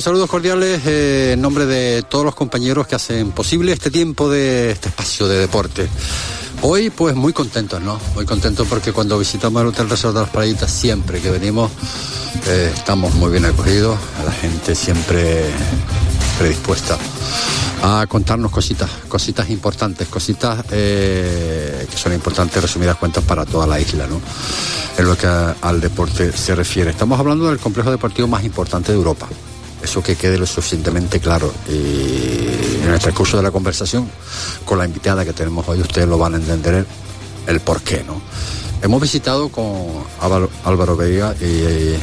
Saludos cordiales eh, en nombre de todos los compañeros que hacen posible este tiempo de este espacio de deporte. Hoy pues muy contentos, ¿no? Muy contentos porque cuando visitamos el Hotel Resort de las Playitas siempre que venimos eh, estamos muy bien acogidos, la gente siempre predispuesta a contarnos cositas, cositas importantes, cositas eh, que son importantes, resumidas cuentas, para toda la isla, ¿no? En lo que al deporte se refiere. Estamos hablando del complejo deportivo más importante de Europa. Eso que quede lo suficientemente claro. Y en el transcurso de la conversación con la invitada que tenemos hoy, ustedes lo van a entender el, por qué, ¿no? Hemos visitado con Álvaro, Vega y,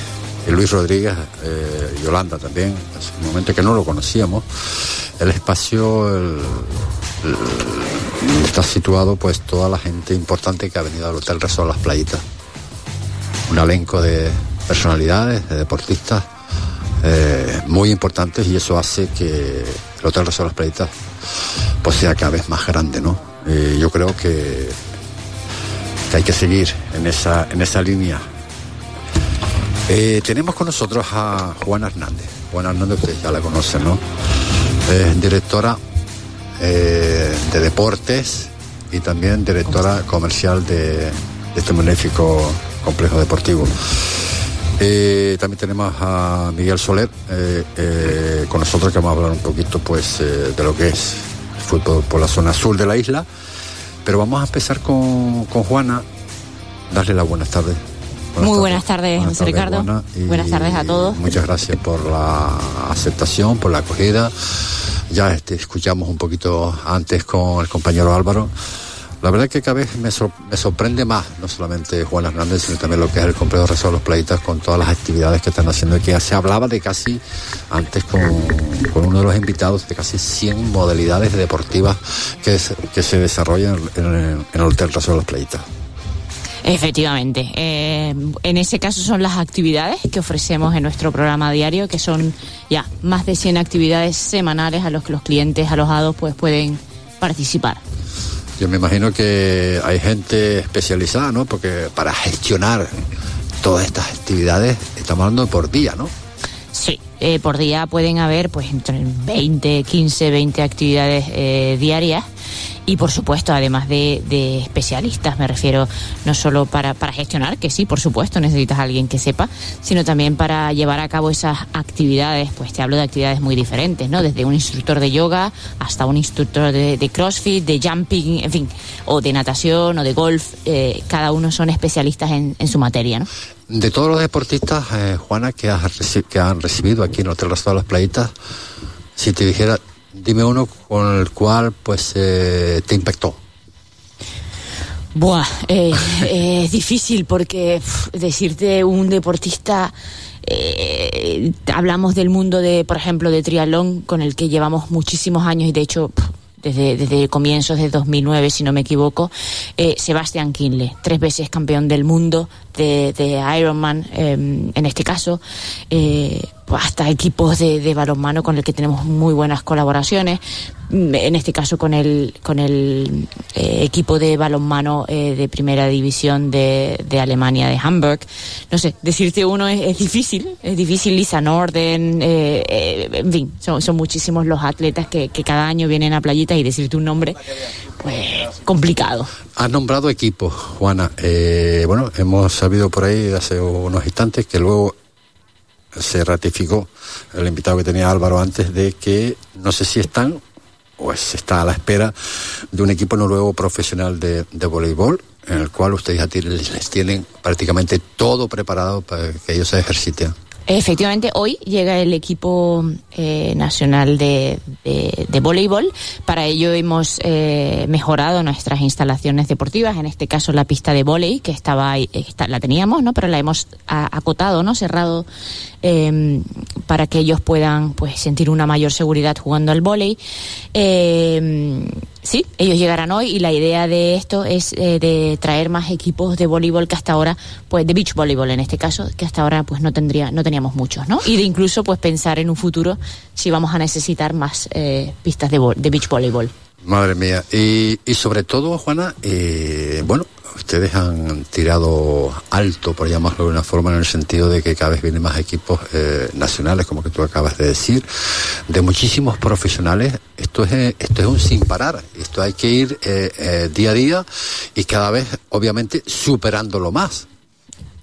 Luis Rodríguez, eh, Yolanda también, hace un momento que no lo conocíamos, el espacio está situado pues toda la gente importante que ha venido al Hotel Resort Las Playitas. Un elenco de personalidades, de deportistas eh, muy importantes y eso hace que el Hotel Resort Las Playitas pues sea cada vez más grande, ¿no? yo creo que, que, hay que seguir en esa, en esa línea. Eh, tenemos con nosotros a Juana Hernández. Juana Hernández, ustedes ya la conocen, ¿no? directora eh, de deportes y también directora comercial de, este magnífico complejo deportivo. Eh, también tenemos a Miguel Soler eh, con nosotros que vamos a hablar un poquito pues de lo que es el fútbol por la zona sur de la isla. Pero vamos a empezar con, Juana, darle las buenas tardes. Muy buenas tardes, José Ricardo. buenas tardes a todos. Muchas gracias por la aceptación, por la acogida ya este, escuchamos un poquito antes con el compañero Álvaro. La verdad es que cada vez me, sorprende más, no solamente Juan Hernández, sino también lo que es el complejo de los Playitas con todas las actividades que están haciendo aquí. Ya se hablaba de casi, antes con, uno de los invitados, de casi 100 modalidades deportivas que, que se desarrollan en, el Hotel de los Playitas. Efectivamente. Eh, en ese caso son las actividades que ofrecemos en nuestro programa diario, que son ya más de 100 actividades semanales a los que los clientes alojados pues pueden participar. Yo me imagino que hay gente especializada, ¿no? Porque para gestionar todas estas actividades estamos hablando por día, ¿no? Sí, eh, por día pueden haber pues entre 20, 15, 20 actividades eh, diarias y por supuesto, además de, especialistas, me refiero no solo para, para, gestionar, que sí, por supuesto, necesitas a alguien que sepa, sino también para llevar a cabo esas actividades, pues te hablo de actividades muy diferentes, ¿no? Desde un instructor de yoga hasta un instructor de, crossfit, de jumping, en fin, o de natación o de golf, eh, cada uno son especialistas en, su materia, ¿no? De todos los deportistas, eh, Juana, que, que han recibido aquí en el Hotel Las Playitas, si te dijera, Dime uno con el cual pues eh, te impactó. Buah, eh, es difícil porque decirte un deportista, eh, hablamos del mundo de, por ejemplo, de triatlón, con el que llevamos muchísimos años y de hecho desde, desde comienzos de 2009, si no me equivoco, eh, Sebastián Kinle, tres veces campeón del mundo de, de Ironman, em, en este caso, eh, hasta equipos de, de, balonmano con el que tenemos muy buenas colaboraciones, mm, en este caso con el, con el eh, equipo de balonmano eh, de primera división de, de, Alemania, de Hamburg. No sé, decirte uno es, difícil, es difícil, Lisa Norden, eh, en fin, son, son, muchísimos los atletas que, que cada año vienen a playitas y decirte un nombre, pues complicado. Has nombrado equipos, Juana. bueno, hemos sabido por ahí hace unos instantes que luego se ratificó el invitado que tenía Álvaro antes de que no sé si están o se está a la espera de un equipo noruego profesional de, voleibol en el cual ustedes les tienen prácticamente todo preparado para que ellos se ejerciten. Efectivamente, hoy llega el equipo eh, nacional de, de, voleibol. Para ello hemos eh, mejorado nuestras instalaciones deportivas, en este caso la pista de voleibol, que estaba ahí, la teníamos, ¿no? Pero la hemos acotado, ¿no? Cerrado eh, para que ellos puedan pues sentir una mayor seguridad jugando al voleibol. Sí, ellos llegarán hoy y la idea de esto es eh, de traer más equipos de voleibol que hasta ahora, pues de beach voleibol en este caso, que hasta ahora pues no tendría, no teníamos muchos, ¿no? Y de incluso pues pensar en un futuro si vamos a necesitar más eh, pistas de, de beach voleibol. Madre mía. Y, y sobre todo, Juana, eh, bueno, ustedes han tirado alto, por llamarlo de una forma, en el sentido de que cada vez vienen más equipos eh, nacionales, como que tú acabas de decir, de muchísimos profesionales. Esto es, esto es un sin parar. Esto hay que ir eh, día a día y cada vez, obviamente, superándolo más.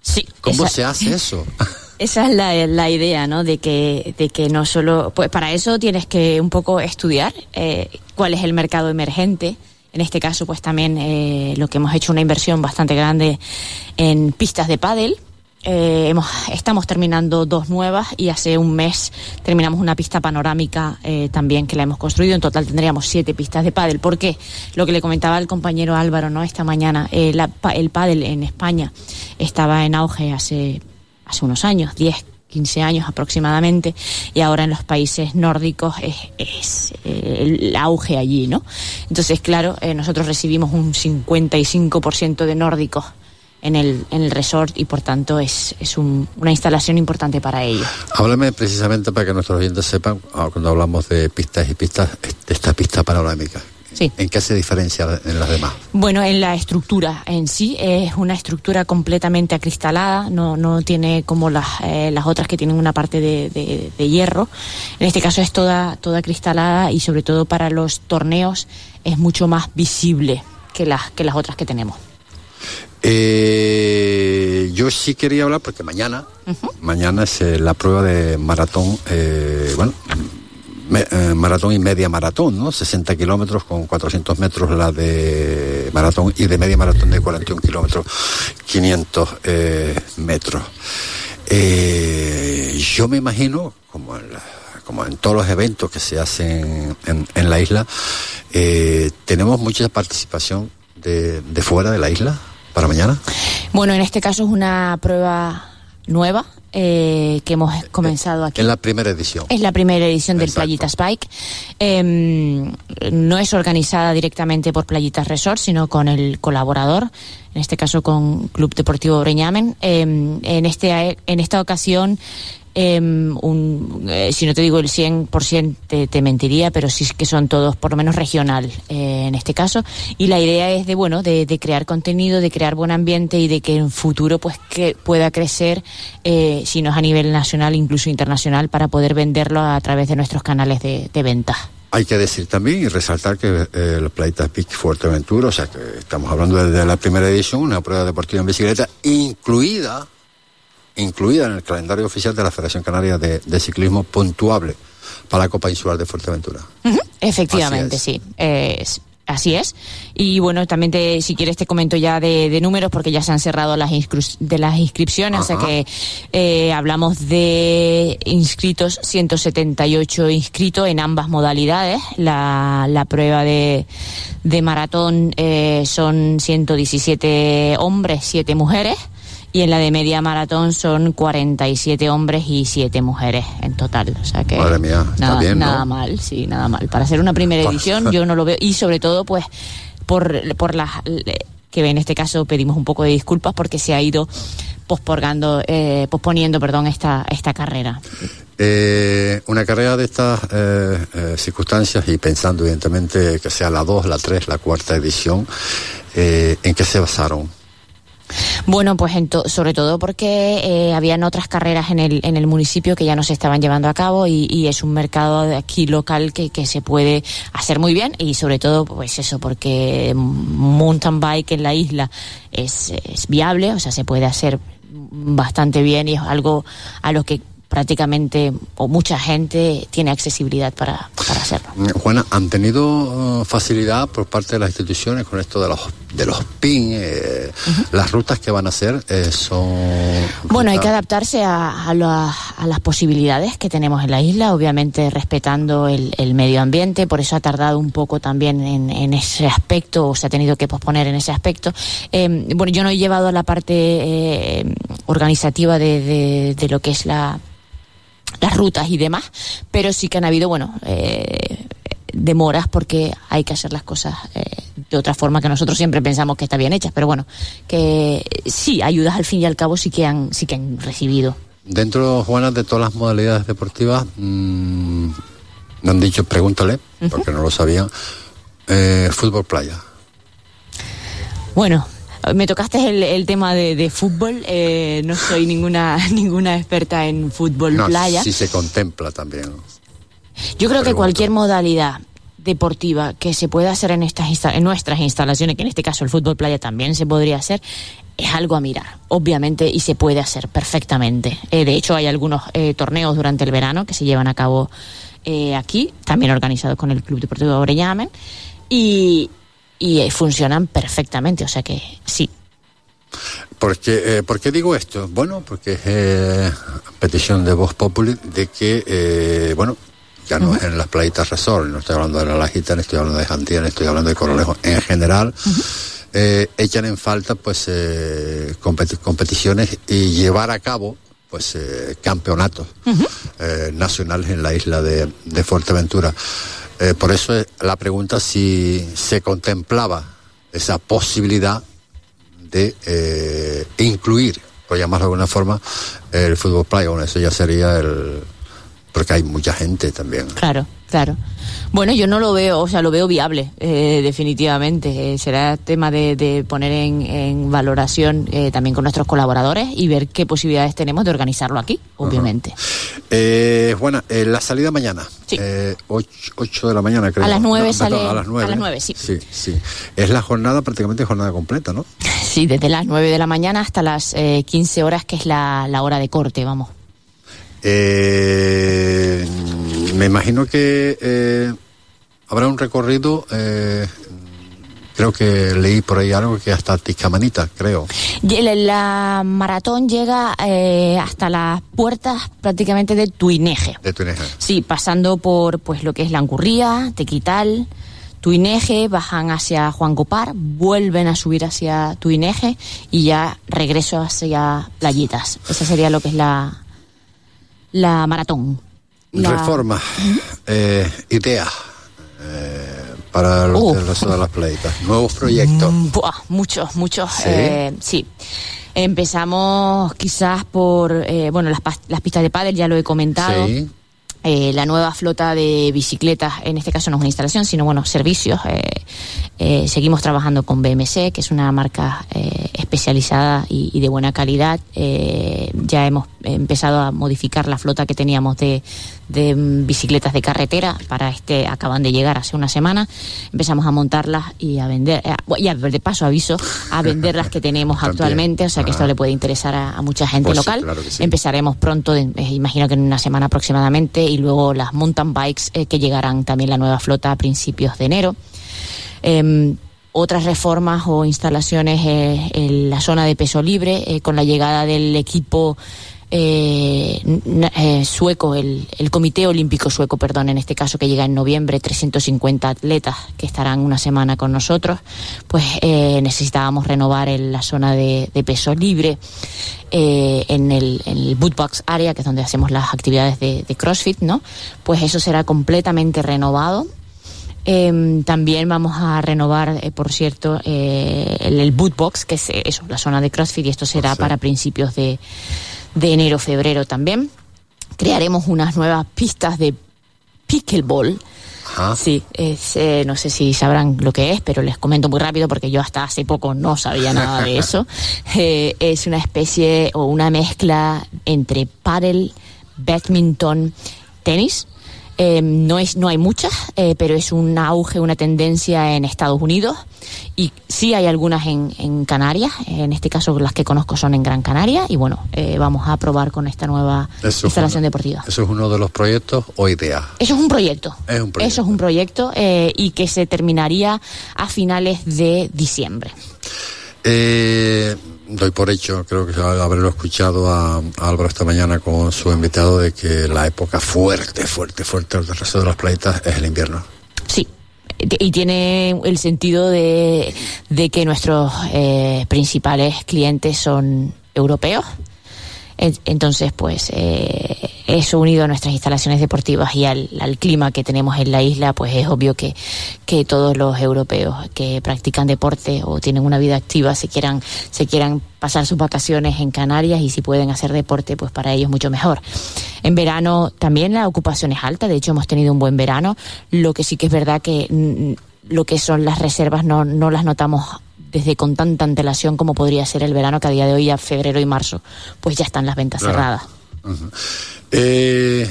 Sí. ¿Cómo se hace eso? Esa es la, la, idea, ¿no? De que, de que no solo, pues para eso tienes que un poco estudiar eh, cuál es el mercado emergente. En este caso, pues también eh, lo que hemos hecho una inversión bastante grande en pistas de pádel. Eh, estamos terminando dos nuevas y hace un mes terminamos una pista panorámica eh, también que la hemos construido. En total tendríamos siete pistas de pádel. ¿Por qué? Lo que le comentaba el compañero Álvaro, ¿no? Esta mañana, el pádel en España estaba en auge hace hace unos años, 10, 15 años aproximadamente, y ahora en los países nórdicos es, eh, el auge allí, ¿no? Entonces, claro, eh, nosotros recibimos un 55% de nórdicos en el, en el resort y por tanto es, es un, una instalación importante para ellos. Háblame precisamente para que nuestros oyentes sepan, ah, cuando hablamos de pistas y pistas, de esta pista panorámica. ¿En qué se diferencia en las demás? Bueno, en la estructura en sí es una estructura completamente acristalada, no, no tiene como las, eh, las otras que tienen una parte de, de, hierro. En este caso es toda, toda cristalada y sobre todo para los torneos es mucho más visible que las, que las otras que tenemos. Eh, yo sí quería hablar porque mañana, mañana es eh, la prueba de maratón, eh, bueno, eh, maratón y media maratón, ¿no? 60 kilómetros con 400 metros la de maratón y de media maratón de 41 kilómetros 500 eh, metros. Eh, yo me imagino, como en, como en todos los eventos que se hacen en, la isla, tenemos mucha participación de, de fuera de la isla para mañana. Bueno, en este caso es una prueba nueva eh, que hemos comenzado aquí. Es la primera edición. Es la primera edición del Playitas Bike. Em, no es organizada directamente por Playitas Resort, sino con el colaborador, en este caso con Club Deportivo Breñamen. Em, en, este, en esta ocasión Em, eh, si no te digo el 100% te, te mentiría, pero sí que son todos por lo menos regional eh, en este caso. Y la idea es de, bueno, de, crear contenido, de crear buen ambiente y de que en futuro pues que pueda crecer, eh, si no es a nivel nacional, incluso internacional, para poder venderlo a través de nuestros canales de, venta. Hay que decir también y resaltar que eh, los Playitas Peak Fuerteventura, o sea que estamos hablando desde la primera edición, una prueba deportiva en bicicleta, incluida incluida en el calendario oficial de la Federación Canaria de, Ciclismo puntuable para la Copa Insular de Fuerteventura. Efectivamente, sí. así es. Y bueno, también te, si quieres te comento ya de, números porque ya se han cerrado las, de las inscripciones, o sea que eh, hablamos de inscritos, 178 inscritos en ambas modalidades. La, la prueba de, de maratón eh, son 117 hombres, 7 mujeres y en la de media maratón son 47 hombres y 7 mujeres en total. O sea que Madre mía, nada, bien, nada mal, sí, nada mal. Para hacer una primera edición yo no lo veo y sobre todo pues por, por las que en este caso pedimos un poco de disculpas porque se ha ido posporgando, eh, posponiendo perdón, esta, esta carrera. Eh, una carrera de estas eh, eh, circunstancias y pensando evidentemente que sea la 2, la 3, la cuarta edición, ¿en qué se basaron? Bueno, pues sobre todo porque eh, habían otras carreras en el, en el municipio que ya no se estaban llevando a cabo y, es un mercado de aquí local que, que, se puede hacer muy bien y sobre todo pues eso porque mountain bike en la isla es, es viable, o sea, se puede hacer bastante bien y es algo a lo que prácticamente o mucha gente tiene accesibilidad para, para hacerlo. Mm, Juana, ¿han tenido uh, facilidad por parte de las instituciones con esto de los de los PIN? Eh, ¿Las rutas que van a hacer eh, son...? Bueno, hay que adaptarse a, a, a, las posibilidades que tenemos en la isla, obviamente respetando el, el medio ambiente, por eso ha tardado un poco también en, en, ese aspecto, o se ha tenido que posponer en ese aspecto. Eh, bueno, yo no he llevado la parte eh, organizativa de, de, de lo que es la las rutas y demás, pero sí que han habido, bueno, eh, demoras porque hay que hacer las cosas eh, de otra forma que nosotros siempre pensamos que está bien hechas, pero bueno, que sí, ayudas al fin y al cabo sí que han, sí que han recibido. Dentro, Juana, de todas las modalidades deportivas, mmm, me han dicho, pregúntale, porque no lo sabían, eh, fútbol playa. Bueno, Me tocaste el, tema de, fútbol. Eh, no soy ninguna ninguna experta en fútbol no, playa. Sí se contempla también. Yo creo que cualquier modalidad deportiva que se pueda hacer en estas en nuestras instalaciones, que en este caso el fútbol playa también se podría hacer, es algo a mirar, obviamente, y se puede hacer perfectamente. Eh, de hecho, hay algunos eh, torneos durante el verano que se llevan a cabo eh, aquí, también organizados con el Club Deportivo Orellamen, y, y funcionan perfectamente, o sea que sí. Porque, ¿Por qué digo esto? Bueno, porque es petición de Voz Populi de que, bueno, ya no es en las playitas resort, no estoy hablando de la Lajita, no estoy hablando de Jantía, estoy hablando de Corolejo en general eh, echan en falta pues eh, competiciones y llevar a cabo pues eh, campeonatos eh, nacionales en la isla de, Fuerteventura. Por eso la pregunta si se contemplaba esa posibilidad de incluir, por llamarlo de alguna forma, el fútbol playa. Eso ya sería el... porque hay mucha gente también. Claro, claro. Bueno, yo no lo veo, o sea, lo veo viable, eh, definitivamente. Eh, será tema de, poner en, valoración eh, también con nuestros colaboradores y ver qué posibilidades tenemos de organizarlo aquí, obviamente. bueno, la salida mañana. Sí. 8, de la mañana, creo. A las 9 sale. a las 9. A las 9, sí. Sí, sí. Es la jornada, prácticamente jornada completa, ¿no? Sí, desde las 9 de la mañana hasta las 15 horas, que es la, la hora de corte, vamos. Eh me imagino que eh, habrá un recorrido, eh, creo que leí por ahí algo que hasta Tiscamanita, creo. La maratón llega eh, hasta las puertas prácticamente de Tuineje. De Tuineje. Sí, pasando por pues lo que es Langurría, Tequital, Tuineje, bajan hacia Juan Copar, vuelven a subir hacia Tuineje y ya regreso hacia Playitas. Esa sería lo que es la, la maratón. Reforma, eh, idea eh, para los, el resto de las pleitas, nuevos proyectos. Mm, muchos, muchos. ¿Sí? Eh, sí. Empezamos quizás por, eh, bueno, las, las pistas de pádel, ya lo he comentado. Sí. Eh, la nueva flota de bicicletas, en este caso no es una instalación, sino bueno, servicios. Eh, eh, seguimos trabajando con BMC, que es una marca especializada y, de buena calidad. ya hemos empezado a modificar la flota que teníamos de, bicicletas de carretera. Para este acaban de llegar hace una semana. Empezamos a montarlas y a vender, y de paso aviso, a vender las que tenemos actualmente. O sea que esto ah. le puede interesar a, mucha gente pues local. Empezaremos pronto, imagino que en una semana aproximadamente y luego las mountain bikes eh, que llegarán también la nueva flota a principios de enero. Em, otras reformas o instalaciones eh, en la zona de peso libre eh, con la llegada del equipo eh, eh, sueco, el, Comité Olímpico Sueco, perdón, en este caso que llega en noviembre, 350 atletas que estarán una semana con nosotros, pues eh, necesitábamos renovar en la zona de, peso libre, en, el, en el bootbox area, que es donde hacemos las actividades de, CrossFit, ¿no? Pues eso será completamente renovado. Em, también vamos a renovar, por cierto, el, el bootbox, que es eso, la zona de CrossFit, y esto será para principios de, de enero, febrero también. Crearemos unas nuevas pistas de pickleball. Sí, eh, no sé si sabrán lo que es, pero les comento muy rápido porque yo hasta hace poco no sabía nada de eso. Eh, es una especie o una mezcla entre paddle, badminton, tenis eh, no, es, no hay muchas, eh, pero es un auge, una tendencia en Estados Unidos y sí hay algunas en, en Canarias, en este caso las que conozco son en Gran Canaria y bueno, eh, vamos a probar con esta nueva instalación deportiva. ¿Eso es uno de los proyectos o ideas? Eso es un proyecto. Es un proyecto. Eso es un proyecto y que se terminaría a finales de diciembre. Eh, doy por hecho, creo que haberlo escuchado a, Álvaro esta mañana con su invitado, de que la época fuerte, fuerte, fuerte del resto de las planetas es el invierno. Sí, y tiene el sentido de, que nuestros eh, principales clientes son europeos entonces, pues eh, eso unido a nuestras instalaciones deportivas y al, clima que tenemos en la isla, pues es obvio que, que todos los europeos que practican deporte o tienen una vida activa se quieran, se quieran pasar sus vacaciones en Canarias y si pueden hacer deporte, pues para ellos mucho mejor. En verano también la ocupación es alta, de hecho hemos tenido un buen verano, lo que sí que es verdad que mm, lo que son las reservas no, no las notamos desde con tanta antelación como podría ser el verano, que a día de hoy, a febrero y marzo, pues ya están las ventas cerradas. Eh,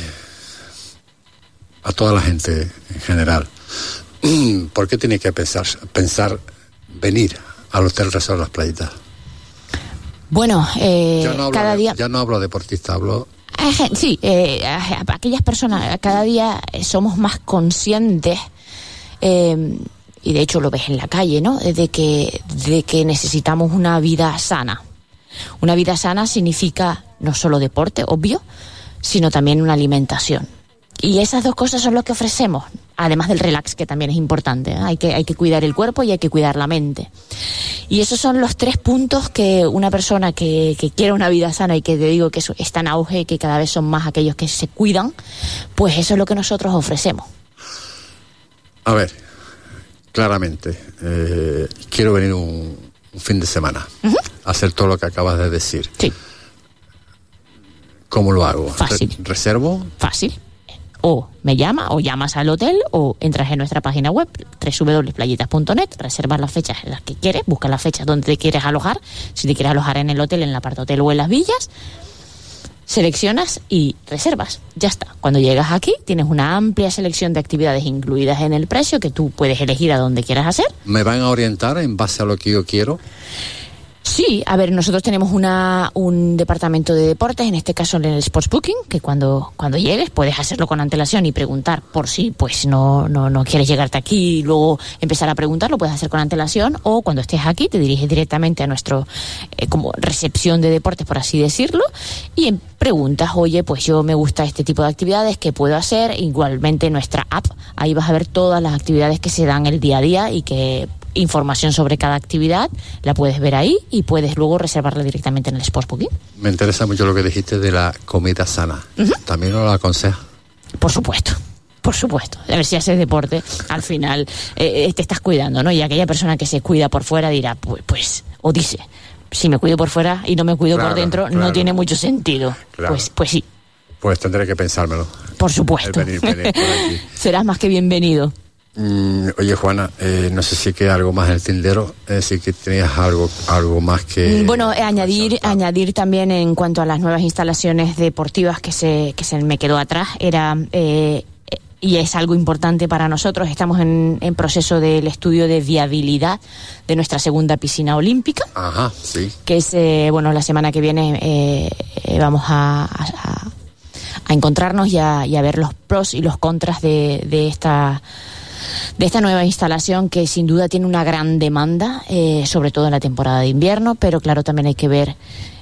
a toda la gente en general, ¿por qué tiene que pensar, pensar venir al Hotel Resort Las Playitas? Bueno, eh, cada día... Ya no hablo deportista, hablo Sí, eh, aquellas personas, cada día somos más conscientes, eh, y de hecho lo ves en la calle, ¿no? De que, de que necesitamos una vida sana. Una vida sana significa no solo deporte, obvio, sino también una alimentación. Y esas dos cosas son lo que ofrecemos, además del relax, que también es importante. ¿eh? Hay, que, hay que cuidar el cuerpo y hay que cuidar la mente. Y esos son los tres puntos que una persona que, que quiere una vida sana y que te digo que está en auge que cada vez son más aquellos que se cuidan, pues eso es lo que nosotros ofrecemos. A ver, claramente, eh, quiero venir un, fin de semana a hacer todo lo que acabas de decir. Sí. ¿Cómo lo hago? Fácil. ¿Reservo? Fácil o me llama o llamas al hotel o entras en nuestra página web www.playitas.net, reservas las fechas en las que quieres, busca las fechas donde te quieres alojar, si te quieres alojar en el hotel, en la parte hotel o en las villas, seleccionas y reservas. Ya está. Cuando llegas aquí tienes una amplia selección de actividades incluidas en el precio que tú puedes elegir a donde quieras hacer. ¿Me van a orientar en base a lo que yo quiero? Sí, a ver, nosotros tenemos una, un departamento de deportes, en este caso en el Sports Booking, que cuando, cuando llegues puedes hacerlo con antelación y preguntar por si pues no, no, no quieres llegarte aquí y luego empezar a preguntar, lo puedes hacer con antelación o cuando estés aquí te diriges directamente a nuestro eh, como recepción de deportes, por así decirlo, y preguntas, oye, pues yo me gusta este tipo de actividades, ¿qué puedo hacer? Igualmente nuestra app, ahí vas a ver todas las actividades que se dan el día a día y que información sobre cada actividad, la puedes ver ahí y puedes luego reservarla directamente en el Sports Booking. Me interesa mucho lo que dijiste de la comida sana. ¿También lo aconseja? Por supuesto. Por supuesto, a ver si haces deporte, al final eh, eh, te estás cuidando, ¿no? Y aquella persona que se cuida por fuera dirá, pues, pues o dice, si me cuido por fuera y no me cuido por dentro, no tiene mucho sentido. Pues, pues sí. Pues tendré que pensármelo. Por supuesto. Serás más que bienvenido. Mm, oye, Juana, eh, no sé si queda algo más en el tindero, eh, si que tenías algo, algo más que... Mm, bueno, eh, añadir, añadir también en cuanto a las nuevas instalaciones deportivas que se, que se me quedó atrás, era... y es algo importante para nosotros. Estamos en, proceso del estudio de viabilidad de nuestra segunda piscina olímpica. Ajá, sí. Que es, bueno, la semana que viene vamos a, a, encontrarnos y a, y a, ver los pros y los contras de, de esta de esta nueva instalación que sin duda tiene una gran demanda, eh, sobre todo en la temporada de invierno, pero claro, también hay que ver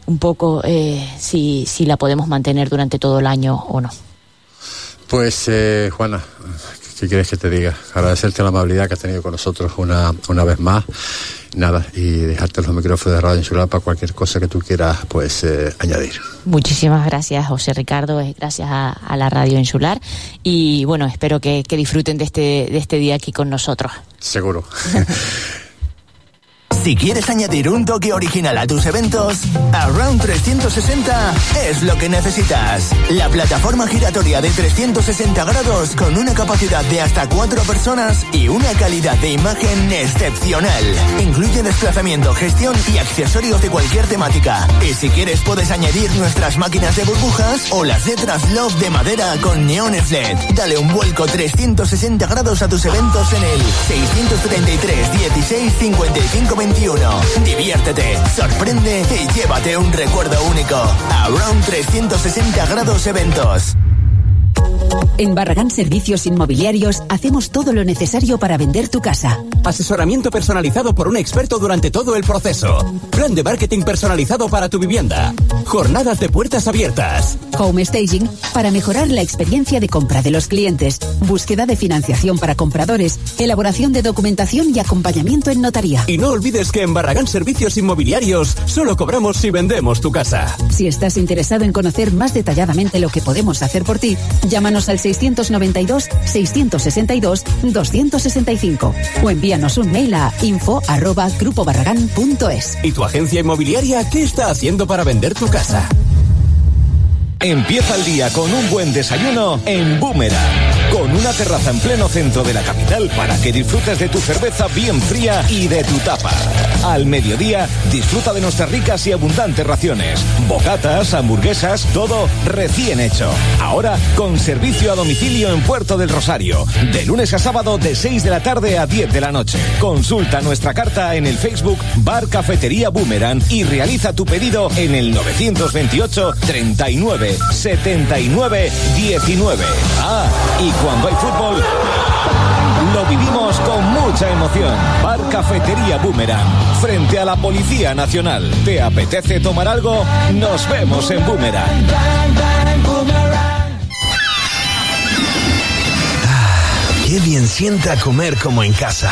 un poco eh, si, si la podemos mantener durante todo el año o no. Pues, eh, Juana, ¿qué quieres que te diga? Agradecerte la amabilidad que has tenido con nosotros una, una vez más nada, y dejarte los micrófonos de Radio Insular para cualquier cosa que tú quieras pues eh, añadir. Muchísimas gracias, José Ricardo, gracias a, la Radio Insular y bueno, espero que, que disfruten de este, de este día aquí con nosotros. Seguro. Si quieres añadir un toque original a tus eventos, Around 360 es lo que necesitas. La plataforma giratoria de 360 grados con una capacidad de hasta cuatro personas y una calidad de imagen excepcional. Incluye desplazamiento, gestión y accesorios de cualquier temática. Y si quieres puedes añadir nuestras máquinas de burbujas o las letras Love de madera con neones LED. Dale un vuelco 360 grados a tus eventos en el 633 16 55 Diviértete, sorprende y llévate un recuerdo único. Around 360 grados eventos. En Barragán Servicios Inmobiliarios hacemos todo lo necesario para vender tu casa. Asesoramiento personalizado por un experto durante todo el proceso. Plan de marketing personalizado para tu vivienda. Jornadas de puertas abiertas. Home staging para mejorar la experiencia de compra de los clientes. Búsqueda de financiación para compradores. Elaboración de documentación y acompañamiento en notaría. Y no olvides que en Barragán Servicios Inmobiliarios solo cobramos si vendemos tu casa. Si estás interesado en conocer más detalladamente lo que podemos hacer por ti, llámanos al 692-662-265 o envíanos un mail a info arroba ¿Y tu agencia inmobiliaria qué está haciendo para vender tu casa? Empieza el día con un buen desayuno en Boomerang con una terraza en pleno centro de la capital para que disfrutes de tu cerveza bien fría y de tu tapa. Al mediodía, disfruta de nuestras ricas y abundantes raciones, bocatas, hamburguesas, todo recién hecho. Ahora con servicio a domicilio en Puerto del Rosario, de lunes a sábado de 6 de la tarde a 10 de la noche. Consulta nuestra carta en el Facebook Bar Cafetería Boomerang y realiza tu pedido en el 928 39 79 19. Ah, y cuando hay fútbol, lo vivimos con mucha emoción. Bar Cafetería Boomerang, frente a la Policía Nacional. ¿Te apetece tomar algo? Nos vemos en Boomerang. Ah, qué bien sienta comer como en casa.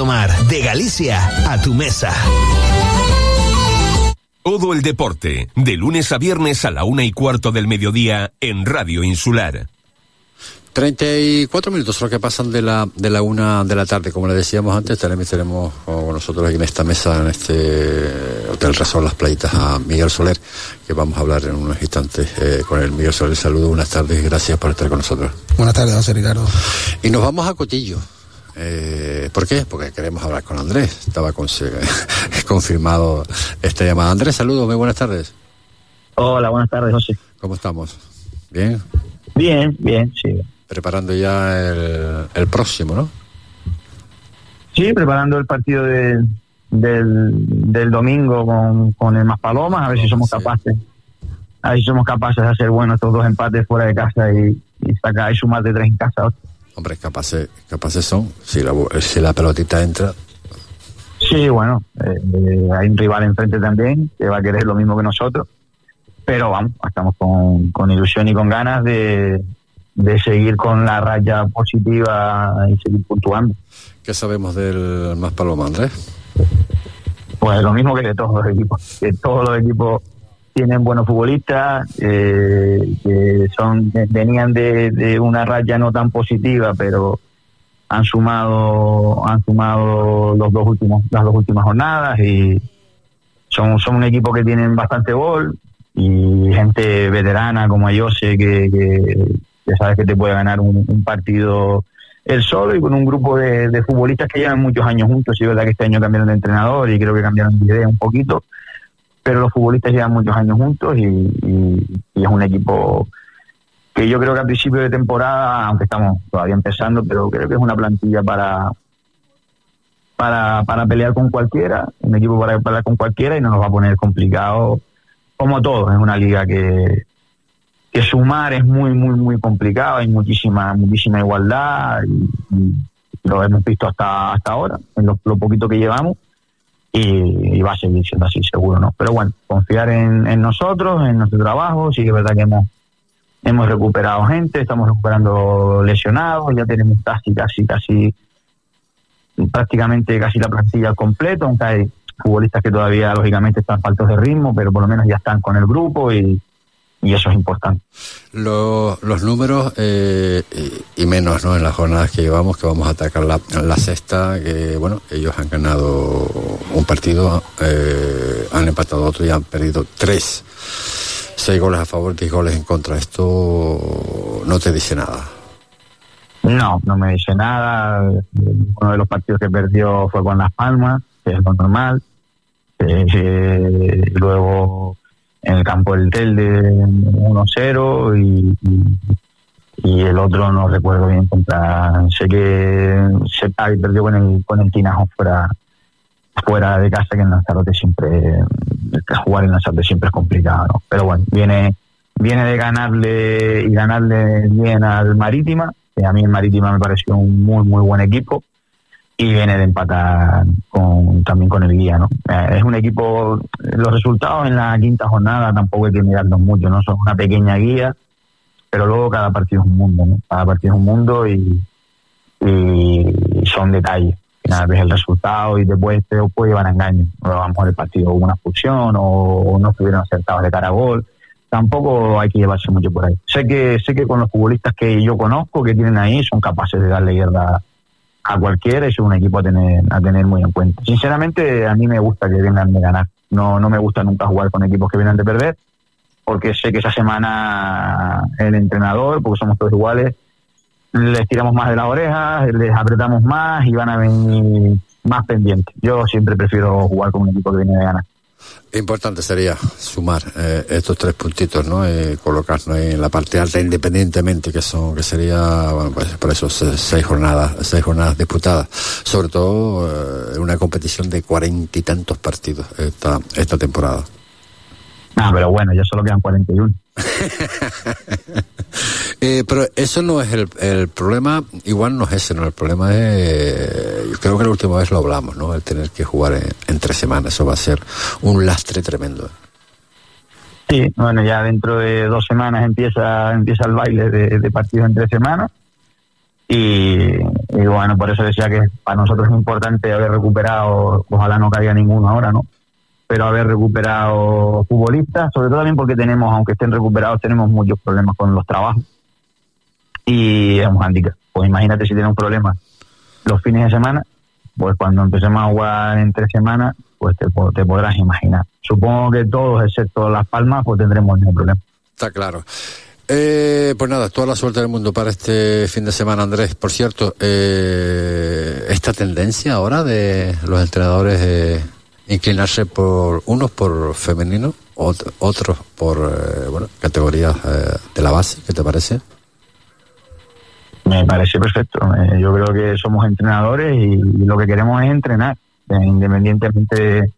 Domar de Galicia a tu mesa. Todo el deporte, de lunes a viernes a la una y cuarto del mediodía en Radio Insular. 34 minutos lo que pasan de la, de la una de la tarde. Como le decíamos antes, también tenemos con nosotros aquí en esta mesa, en este Hotel Resort Las Playitas, a Miguel Soler, que vamos a hablar en unos instantes eh, con el Miguel Soler. Saludos, buenas tardes y gracias por estar con nosotros. Buenas tardes, José Ricardo. Y nos vamos a Cotillo. Eh, ¿Por qué? Porque queremos hablar con Andrés. Estaba confirmado esta llamada. Andrés, saludos, muy buenas tardes. Hola, buenas tardes, José. ¿Cómo estamos? ¿Bien? Bien, bien, sí. Preparando ya el, próximo, ¿no? Sí, preparando el partido del, del domingo con, con el Más Palomas, a ver si somos capaces. A ver si somos capaces de hacer bueno estos dos empates fuera de casa y, y sacar y sumar de tres en casa. Hombre, capaces, capaces son, si la, si la pelotita entra. Sí, bueno, eh, hay un rival enfrente también que va a querer lo mismo que nosotros, pero vamos, estamos con, con ilusión y con ganas de, de seguir con la raya positiva y seguir puntuando. ¿Qué sabemos del Más Paloma, Andrés? Pues lo mismo que de todos los equipos, que todos los equipos tienen buenos futbolistas eh, que son venían de, una raya no tan positiva pero han sumado han sumado los dos últimos las dos últimas jornadas y son son un equipo que tienen bastante gol y gente veterana como yo sé que, que, sabes que te puede ganar un, partido él solo y con un grupo de, futbolistas que llevan muchos años juntos. Y es verdad que este año cambiaron de entrenador y creo que cambiaron de idea un poquito pero los futbolistas llevan muchos años juntos y, es un equipo que yo creo que a principio de temporada, aunque estamos todavía empezando, pero creo que es una plantilla para para, para pelear con cualquiera, un equipo para pelear con cualquiera y no nos va a poner complicado como todo. Es una liga que, que sumar es muy, muy, muy complicado, hay muchísima, muchísima igualdad y, lo hemos visto hasta, hasta ahora, en lo poquito que llevamos y, va a seguir siendo así, seguro, ¿no? Pero bueno, confiar en, nosotros, en nuestro trabajo, sí que es verdad que hemos, hemos recuperado gente, estamos recuperando lesionados, ya tenemos casi, casi, casi, prácticamente casi la plantilla al completo, aunque hay futbolistas que todavía lógicamente están faltos de ritmo, pero por lo menos ya están con el grupo y, y eso es importante. Los, los números eh, y, menos ¿no? en las jornadas que llevamos, que vamos a atacar la, la sexta, que bueno, ellos han ganado un partido, eh, han empatado otro y han perdido tres. Seis goles a favor, diez goles en contra. Esto no te dice nada. No, no me dice nada. Uno de los partidos que perdió fue con Las Palmas, que es lo normal. Eh, luego en el campo del Telde 1-0 y, y, el otro no recuerdo bien contra sé que se perdió con el con el Tinajo fuera fuera de casa que en Lanzarote siempre jugar en Lanzarote siempre es complicado pero bueno viene viene de ganarle y ganarle bien al Marítima que a mí el Marítima me pareció un muy muy buen equipo y viene de empatar con, también con el guía, ¿no? Eh, es un equipo, los resultados en la quinta jornada tampoco hay que mirarlos mucho, ¿no? Son una pequeña guía, pero luego cada partido es un mundo. Cada partido es un mundo y, y son detalles. Al ves el resultado y después te puede llevar a engaño. A lo mejor el partido hubo una fusión o no estuvieron acertados de cara a gol. Tampoco hay que llevarse mucho por ahí. Sé que sé que con los futbolistas que yo conozco que tienen ahí son capaces de darle guerra a cualquiera es un equipo a tener a tener muy en cuenta. Sinceramente a mí me gusta que vengan de ganar. No no me gusta nunca jugar con equipos que vienen de perder porque sé que esa semana el entrenador, porque somos todos iguales, les tiramos más de las orejas, les apretamos más y van a venir más pendientes. Yo siempre prefiero jugar con un equipo que viene de ganar. Importante sería sumar eh, estos tres puntitos, ¿no? Y colocarnos en la parte alta, independientemente que son, que sería, bueno, pues por eso seis jornadas, seis jornadas disputadas. Sobre todo eh, una competición de cuarenta y tantos partidos esta, esta temporada. Ah, pero bueno, ya solo quedan 41. eh, pero eso no es el, el, problema, igual no es ese, no, el problema es, yo creo que la última vez lo hablamos, ¿no? El tener que jugar en, tres semanas, eso va a ser un lastre tremendo. Sí, bueno, ya dentro de dos semanas empieza empieza el baile de, de partidos en tres semanas. Y, y, bueno, por eso decía que para nosotros es importante haber recuperado, ojalá no caiga ninguno ahora, ¿no? Pero haber recuperado futbolistas, sobre todo también porque tenemos, aunque estén recuperados, tenemos muchos problemas con los trabajos. Y es un handicap. Pues imagínate si tenemos problemas los fines de semana, pues cuando empecemos a jugar en tres semanas, pues te, podrás imaginar. Supongo que todos, excepto Las Palmas, pues tendremos mismo problema. Está claro. Eh, pues nada, toda la suerte del mundo para este fin de semana, Andrés. Por cierto, eh, esta tendencia ahora de los entrenadores de inclinarse por unos por femenino, otros por eh, bueno categorías eh, de la base, ¿qué te parece? Me parece perfecto. Eh, yo creo que somos entrenadores y, lo que queremos es entrenar, independientemente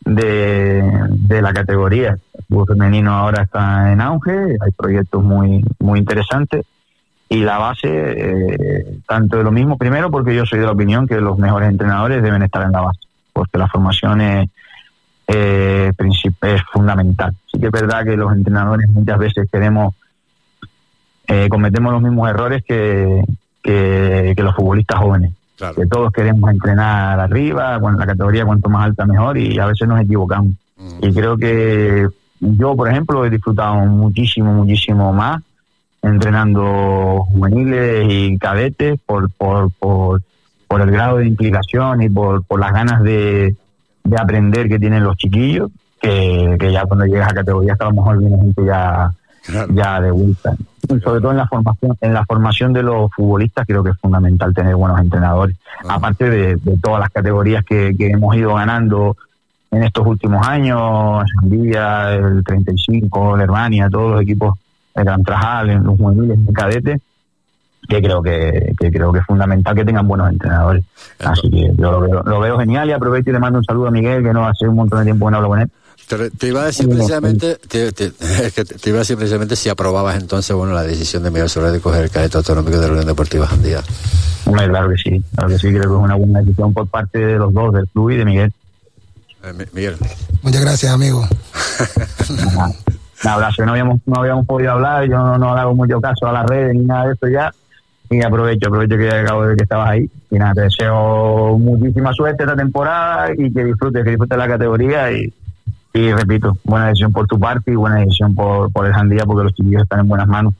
de, de la categoría. El fútbol femenino ahora está en auge, hay proyectos muy muy interesantes y la base tanto de lo mismo. Primero porque yo soy de la opinión que los mejores entrenadores deben estar en la base porque la formación es, eh, es fundamental. Sí que es verdad que los entrenadores muchas veces queremos, eh, cometemos los mismos errores que, que, los futbolistas jóvenes. Que todos queremos entrenar arriba, bueno, la categoría cuanto más alta mejor y a veces nos equivocamos. Y creo que yo, por ejemplo, he disfrutado muchísimo, muchísimo más entrenando juveniles y cadetes por, por, por, por el grado de implicación y por, por las ganas de, de aprender que tienen los chiquillos, que, que ya cuando llegas a categoría a lo mejor viene gente ya, ya de vuelta. sobre todo en la formación, en la formación de los futbolistas creo que es fundamental tener buenos entrenadores. Aparte de, de, todas las categorías que, que hemos ido ganando en estos últimos años, Sandía, el 35, el Hermania, todos los equipos, el Gran Trajal, los juveniles, el cadete, que creo que, creo que es fundamental que tengan buenos entrenadores. Así que yo lo veo, genial y aprovecho y le mando un saludo a Miguel, que no hace un montón de tiempo que no hablo con él. Te, iba a decir precisamente, te, iba a decir precisamente si aprobabas entonces bueno la decisión de Miguel Soler de coger el cadete autonómico de la Unión Deportiva Jandía. claro que sí, claro que sí, creo que es una buena decisión por parte de los dos, del club y de Miguel. Eh, Miguel. Muchas gracias, amigo. un abrazo, no habíamos, no habíamos podido hablar, yo no, no hago mucho caso a las redes ni nada de eso ya y aprovecho, aprovecho que acabo de que estabas ahí. Y nada, te deseo muchísima suerte esta temporada y que disfrutes, que disfrutes la categoría y, y repito, buena decisión por tu parte y buena decisión por, por el Jandía porque los chiquillos están en buenas manos.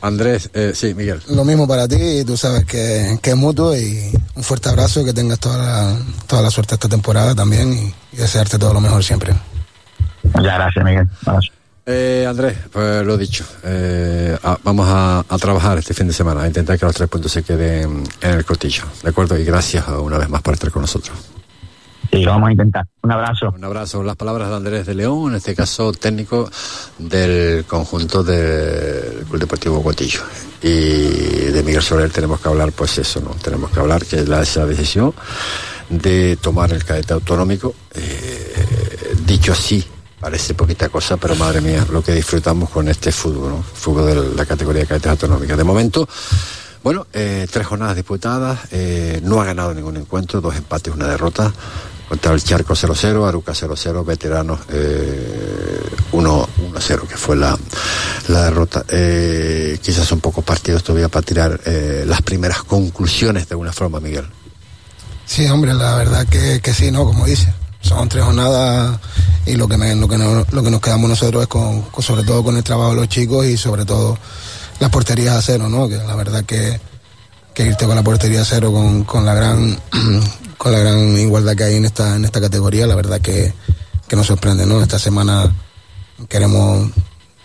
Andrés, eh, sí, Miguel. Lo mismo para ti, tú sabes que, que, es mutuo y un fuerte abrazo, que tengas toda la, toda la suerte esta temporada también y, desearte todo lo mejor siempre. Muchas gracias, Miguel. Eh, Andrés, pues lo dicho, eh, vamos a, trabajar este fin de semana, a intentar que los tres puntos se queden en el cortillo, ¿de acuerdo? Y gracias una vez más por estar con nosotros. Sí, lo vamos a intentar. Un abrazo. Un abrazo. Las palabras de Andrés de León, en este caso técnico del conjunto del Club Deportivo Cotillo. Y de Miguel Soler tenemos que hablar, pues eso, ¿no? Tenemos que hablar que la, esa decisión de tomar el cadete autonómico, eh, dicho así, Parece poquita cosa, pero madre mía, lo que disfrutamos con este fútbol, ¿no? Fútbol de la categoría de cadetes autonómicas. De momento, Bueno, eh, tres jornadas disputadas, eh, no ha ganado ningún encuentro, dos empates, una derrota. Contra el Charco 0-0, Aruca 0-0, Veteranos eh, 1-0, que fue la, la derrota. Eh, quizás son pocos partidos todavía para tirar eh, las primeras conclusiones de alguna forma, Miguel. Sí, hombre, la verdad que, que sí, ¿no? Como dice, son tres jornadas y lo que, me, lo que, nos, lo que nos quedamos nosotros es con, con, sobre todo con el trabajo de los chicos y sobre todo las porterías a cero, ¿no? Que la verdad que, que irte con la portería a cero con, con la gran con la gran igualdad que hay en esta, en esta categoría, la verdad que, que nos sorprende, ¿no? Esta semana queremos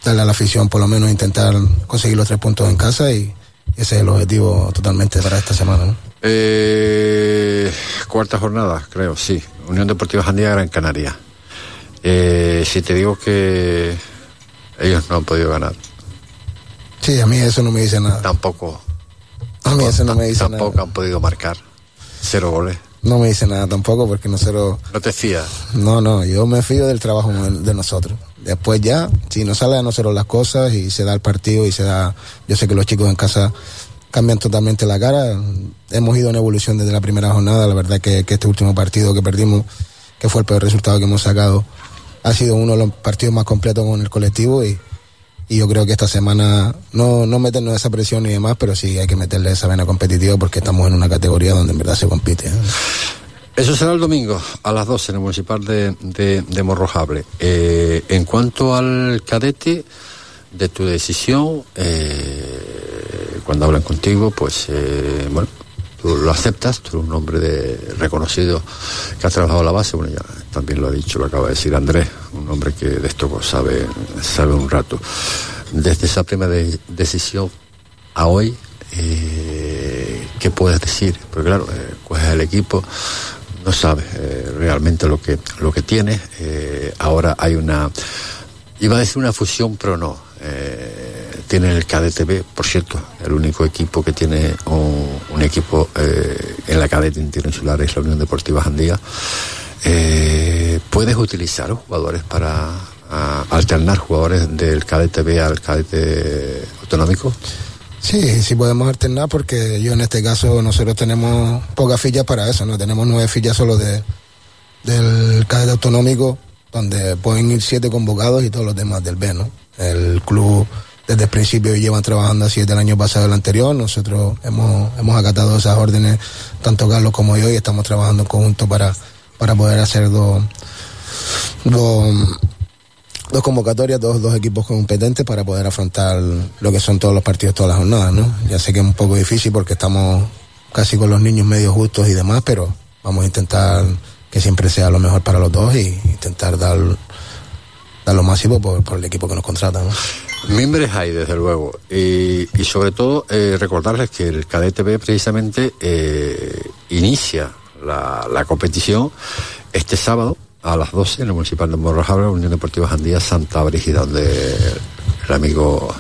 darle a la afición por lo menos intentar conseguir los tres puntos en casa y ese es el objetivo totalmente para esta semana, ¿no? Eh, cuarta jornada, creo, sí. Unión Deportiva Jandía Gran Canaria. Eh, si te digo que ellos no han podido ganar. Sí, a mí eso no me dice nada. Tampoco. A mí eso no me dice tampoco nada. Tampoco han podido marcar. Cero goles. No me dice nada tampoco porque nosotros... ¿No te fías? No, no, yo me fío del trabajo de nosotros. Después ya, si no sale a nosotros las cosas y se da el partido y se da... Yo sé que los chicos en casa cambian totalmente la cara. Hemos ido en evolución desde la primera jornada. La verdad que, que este último partido que perdimos, que fue el peor resultado que hemos sacado, ha sido uno de los partidos más completos con el colectivo y, yo creo que esta semana no, no meternos esa presión y demás, pero sí hay que meterle esa vena competitiva porque estamos en una categoría donde en verdad se compite. ¿eh? Eso será el domingo a las 12 en el municipal de Morrojable. Eh, en cuanto al cadete, de tu decisión, eh, cuando hablan contigo, pues eh, bueno, tú lo aceptas, tú eres un hombre de, reconocido que has trabajado la base, bueno, ya también lo ha dicho, lo acaba de decir Andrés, un hombre que de esto pues, sabe, sabe un rato. Desde esa primera de, decisión a hoy, eh, ¿qué puedes decir? Porque claro, eh, coges el equipo, no sabes eh, realmente lo que, lo que tienes, ahora hay una, iba a decir una fusión, pero no, tiene el KDTV, por cierto, el único equipo que tiene un, equipo eh, en la cadete interinsular es la Unión Deportiva Jandía. Eh, puedes utilizar jugadores para alternar jugadores del KDTV al cadete autonómico. Sí, sí podemos alternar porque yo en este caso nosotros tenemos pocas fichas para eso, no tenemos nueve fichas solo de del cadete autonómico donde pueden ir siete convocados y todos los demás del B, ¿no? El club desde el principio llevan trabajando así desde el año pasado el anterior. Nosotros hemos, hemos acatado esas órdenes, tanto Carlos como yo, y estamos trabajando en conjunto para, para poder hacer dos, dos, convocatorias, dos, dos equipos competentes para poder afrontar lo que son todos los partidos, todas las jornadas, ¿no? Ya sé que es un poco difícil porque estamos casi con los niños medio justos y demás, pero vamos a intentar que siempre sea lo mejor para los dos y intentar dar dar lo máximo por, por el equipo que nos contrata. Mimbres hay, desde luego. Y, sobre todo, eh, recordarles que el KDTV precisamente eh, inicia la, competición este sábado a las 12 en el Municipal de Morrojabra, Unión Deportiva Jandía Santa Brígida, donde el amigo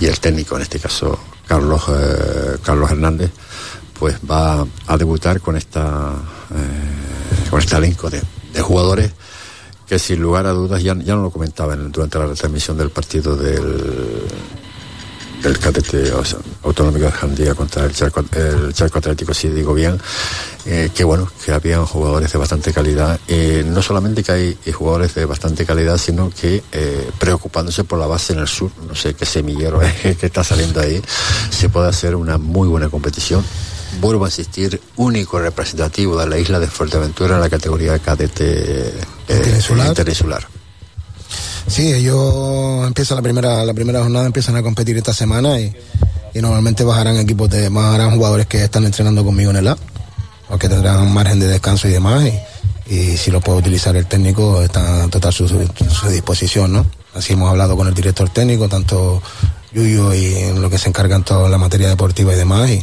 y el técnico, en este caso Carlos, eh, Carlos Hernández, pues va a debutar con esta con este elenco de jugadores que sin lugar a dudas, ya, ya no lo comentaba durante la retransmisión del partido del, del autonómico de Jandía contra el Charco, el Atlético, si digo bien, eh, que bueno, que habían jugadores de bastante calidad. Eh, no solamente que hay jugadores de bastante calidad, sino que eh, preocupándose por la base en el sur, no sé qué semillero que está saliendo ahí, se puede hacer una muy buena competición vuelvo a insistir, único representativo de la isla de Fuerteventura en la categoría cadete eh, interinsular. Sí, ellos empiezan la primera, la primera jornada, empiezan a competir esta semana y, y normalmente bajarán equipos de, bajarán jugadores que están entrenando conmigo en el A, o que tendrán un margen de descanso y demás, y, y si lo puede utilizar el técnico, está a total su, su, su disposición, ¿no? Así hemos hablado con el director técnico, tanto Yuyo y en lo que se encargan toda la materia deportiva y demás, y,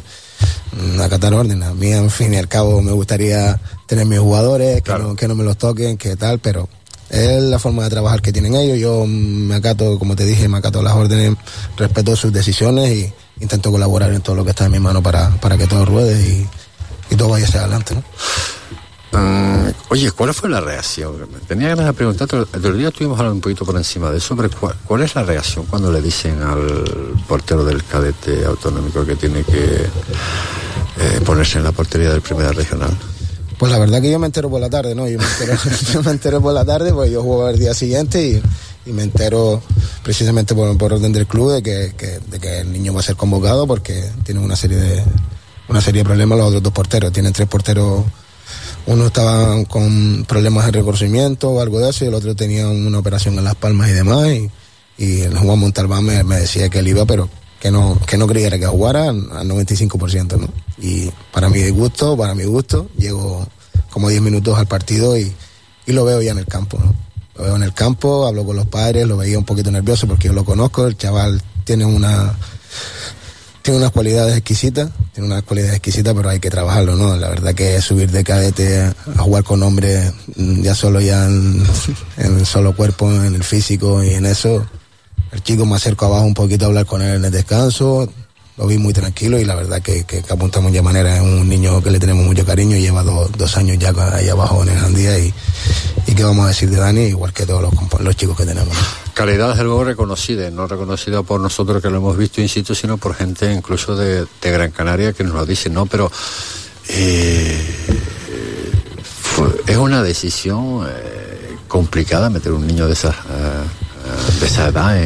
acatar órdenes. A mí, en fin y al cabo, me gustaría tener mis jugadores, claro. que, no, que no me los toquen, que tal, pero es la forma de trabajar que tienen ellos. Yo me acato, como te dije, me acato las órdenes, respeto sus decisiones y intento colaborar en todo lo que está en mi mano para, para que todo ruede y, y todo vaya hacia adelante. ¿no? Mm, oye, ¿cuál fue la reacción? Tenía ganas de preguntarte, el otro día estuvimos hablando un poquito por encima de eso, pero ¿cuál, es la reacción cuando le dicen al portero del cadete autonómico que tiene que eh, ponerse en la portería del Primera Regional? Pues la verdad que yo me entero por la tarde, ¿no? Yo me entero, por la tarde, pues yo juego el día siguiente y, me entero precisamente por, orden del club de que, de que el niño va a ser convocado porque tiene una serie de una serie de problemas los otros dos porteros. Tienen tres porteros uno estaba con problemas de reconocimiento o algo de eso y el otro tenía una operación en las palmas y demás y, el Juan Montalbán me, decía que él iba pero que no, que no creyera que jugara al 95%, ¿no? Y para mi gusto, para mi gusto, llego como 10 minutos al partido y, y lo veo ya en el campo, ¿no? Lo veo en el campo, hablo con los padres, lo veía un poquito nervioso porque yo lo conozco, el chaval tiene una tiene unas cualidades exquisitas, tiene unas cualidades exquisitas, pero hay que trabajarlo, ¿no? La verdad que subir de cadete a jugar con hombres, mm, ya solo ya en, en solo cuerpo, en el físico y en eso, el chico me acerco abajo un poquito a hablar con él en el descanso, lo vi muy tranquilo y la verdad que, que, apuntamos de manera es un niño que le tenemos mucho cariño, lleva dos años ya ahí abajo en el Andía y, y qué vamos a decir de Dani, igual que todos los, los chicos que tenemos. Calidad desde luego reconocida, no reconocida por nosotros que lo hemos visto in situ, sino por gente incluso de, Gran Canaria que nos lo dice, ¿no? Pero eh, es una decisión eh, complicada meter un niño de esa, eh, de esa edad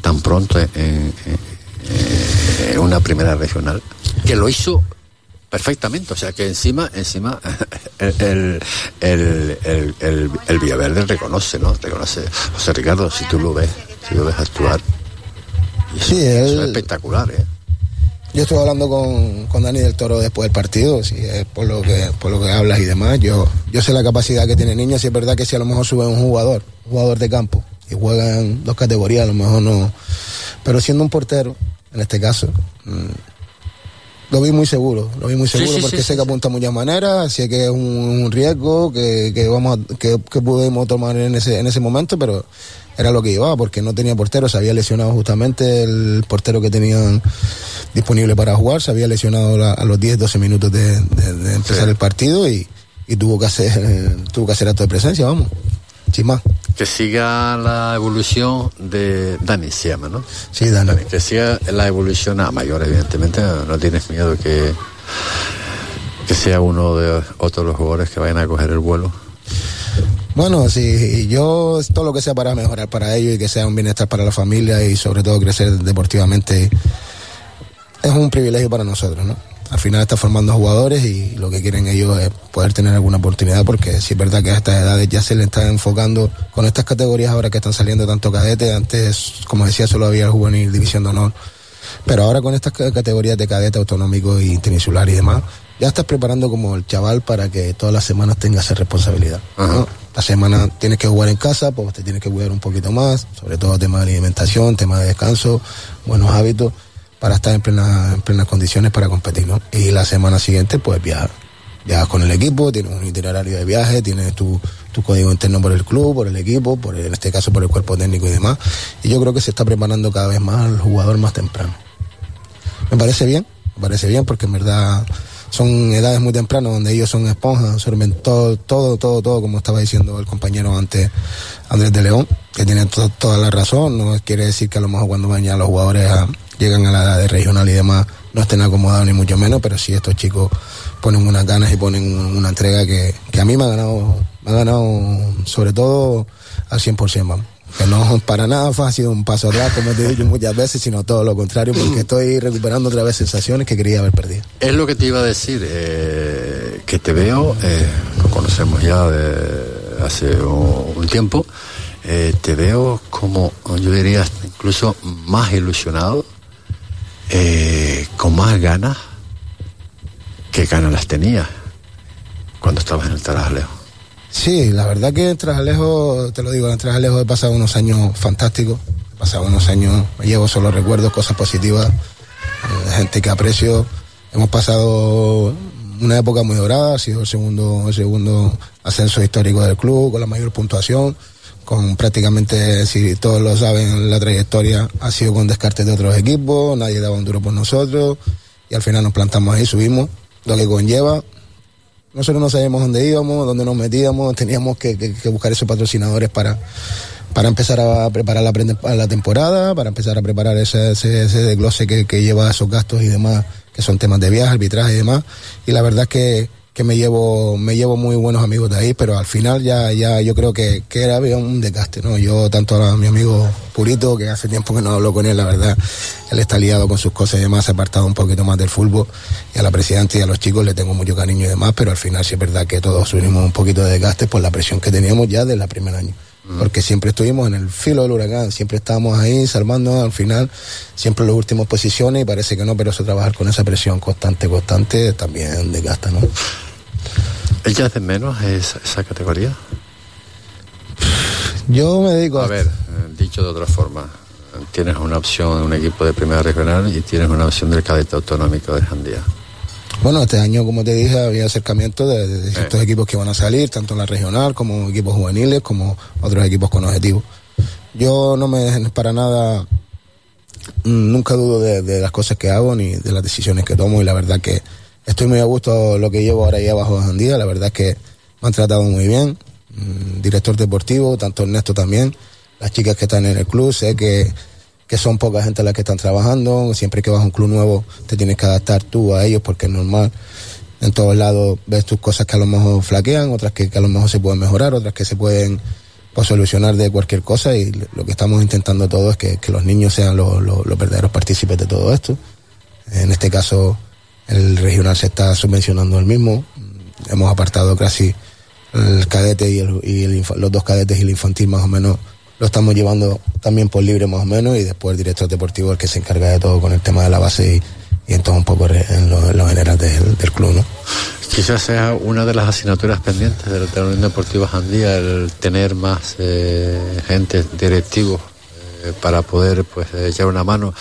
tan pronto en una primera regional, que lo hizo perfectamente, o sea que encima, encima el, el, el, el, Villaverde reconoce, ¿no? Reconoce, José Ricardo, si tú lo ves, si lo ves actuar, sí, es espectacular, ¿eh? Yo estuve hablando con, con, Dani del Toro después del partido, si es por lo que, por lo que hablas y demás. Yo, yo sé la capacidad que tiene niño, si es verdad que si a lo mejor sube un jugador, un jugador de campo, y juega en dos categorías, a lo mejor no. Pero siendo un portero, en este caso. Lo vi muy seguro, lo vi muy seguro porque sé que apunta muchas maneras, sé que es un, riesgo que, que vamos que, pudimos tomar en ese, en ese momento, pero era lo que llevaba porque no tenía portero, se había lesionado justamente el portero que tenían disponible para jugar, se había lesionado a los 10, 12 minutos de, empezar el partido y, y, tuvo que hacer tuvo que hacer acto de presencia, vamos. Que siga la evolución de Dani, se llama, ¿no? Sí, Dani. Que siga la evolución a mayor, evidentemente. No tienes miedo que, que sea uno de otros los jugadores que vayan a coger el vuelo. Bueno, sí, yo todo lo que sea para mejorar para ellos y que sea un bienestar para la familia y sobre todo crecer deportivamente es un privilegio para nosotros, ¿no? Al final está formando jugadores y lo que quieren ellos es poder tener alguna oportunidad porque si es verdad que a estas edades ya se le está enfocando con estas categorías ahora que están saliendo tanto cadete, antes como decía solo había el juvenil división de honor, pero ahora con estas categorías de cadete autonómico y peninsular y demás, ya estás preparando como el chaval para que todas las semanas tenga esa responsabilidad. La semana tienes que jugar en casa, pues te tienes que cuidar un poquito más, sobre todo tema de alimentación, tema de descanso, buenos hábitos para estar en, plena, en plenas condiciones para competir, ¿no? Y la semana siguiente, pues viajar. Viajas con el equipo, tienes un itinerario de viaje, tienes tu, tu código interno por el club, por el equipo, por en este caso por el cuerpo técnico y demás. Y yo creo que se está preparando cada vez más al jugador más temprano. Me parece bien, me parece bien porque en verdad son edades muy tempranas donde ellos son esponjas, absorben todo, todo, todo, todo, como estaba diciendo el compañero antes, Andrés de León, que tiene toda la razón. No quiere decir que a lo mejor cuando vayan los jugadores llegan a la edad de regional y demás, no estén acomodados ni mucho menos, pero sí estos chicos ponen unas ganas y ponen una entrega que, a mí me ha ganado, me ha ganado sobre todo al 100%, vamos. Que no para nada ha sido un paso atrás, como te he dicho muchas veces, sino todo lo contrario, porque estoy recuperando otra vez sensaciones que quería haber perdido. Es lo que te iba a decir, eh, que te veo, eh, lo conocemos ya de hace un, tiempo, eh, te veo como, yo diría, incluso más ilusionado eh, con más ganas que ganas las tenía cuando estabas en el Tarajalejo. Sí, la verdad que en Trajalejo, te lo digo, en Trajalejo he pasado unos años fantásticos, he pasado unos años, llevo solo recuerdos, cosas positivas, eh, gente que aprecio. Hemos pasado una época muy dorada, ha sido el segundo, el segundo ascenso histórico del club, con la mayor puntuación con prácticamente, si todos lo saben, la trayectoria ha sido con descartes de otros equipos, nadie daba un duro por nosotros y al final nos plantamos ahí, subimos, lo que conlleva nosotros no sabíamos dónde íbamos, dónde nos metíamos, teníamos que, buscar esos patrocinadores para, para empezar a preparar la, la temporada, para empezar a preparar ese, ese, desglose que, que, lleva esos gastos y demás, que son temas de viaje, arbitraje y demás. Y la verdad es que que me llevo me llevo muy buenos amigos de ahí, pero al final ya ya yo creo que, que era un desgaste, ¿no? Yo tanto a mi amigo Purito, que hace tiempo que no hablo con él, la verdad, él está liado con sus cosas y demás, se ha apartado un poquito más del fútbol, y a la presidenta y a los chicos le tengo mucho cariño y demás, pero al final sí es verdad que todos unimos un poquito de desgaste por la presión que teníamos ya desde el primer año porque siempre estuvimos en el filo del huracán, siempre estábamos ahí salvando al final, siempre en las últimas posiciones y parece que no, pero eso trabajar con esa presión constante, constante, también desgasta, ¿no? ¿Ella hace menos esa, esa categoría? Yo me dedico a... A ver, eh, dicho de otra forma, tienes una opción de un equipo de primera regional y tienes una opción del cadete autonómico de Jandía. Bueno, este año, como te dije, había acercamiento de, de, ciertos equipos que van a salir, tanto en la regional como equipos juveniles, como otros equipos con objetivos. Yo no me para nada, mm, nunca dudo de, las cosas que hago ni de las decisiones que tomo y la verdad que estoy muy a gusto lo que llevo ahora ahí abajo de Jandía, la verdad que me han tratado muy bien, mm, director deportivo, tanto Ernesto también, las chicas que están en el club, sé que que son poca gente las que están trabajando. Siempre que vas a un club nuevo te tienes que adaptar tú a ellos porque es normal. En todos lados ves tus cosas que a lo mejor flaquean, otras que, a lo mejor se pueden mejorar, otras que se pueden pues, solucionar de cualquier cosa y lo que estamos intentando todo es que, los niños sean los, verdaderos partícipes de todo esto. En este caso el regional se está subvencionando el mismo. Hemos apartado casi el cadete y, y los dos cadetes y el infantil más o menos lo estamos llevando también por libre más o menos y después el director deportivo el que se encarga de todo con el tema de la base y, y en todo un poco en lo, general del, club, ¿no? Quizás sea una de las asignaturas pendientes de la Unión Deportiva Jandía el tener más eh, gente directivos eh, para poder pues eh, echar una mano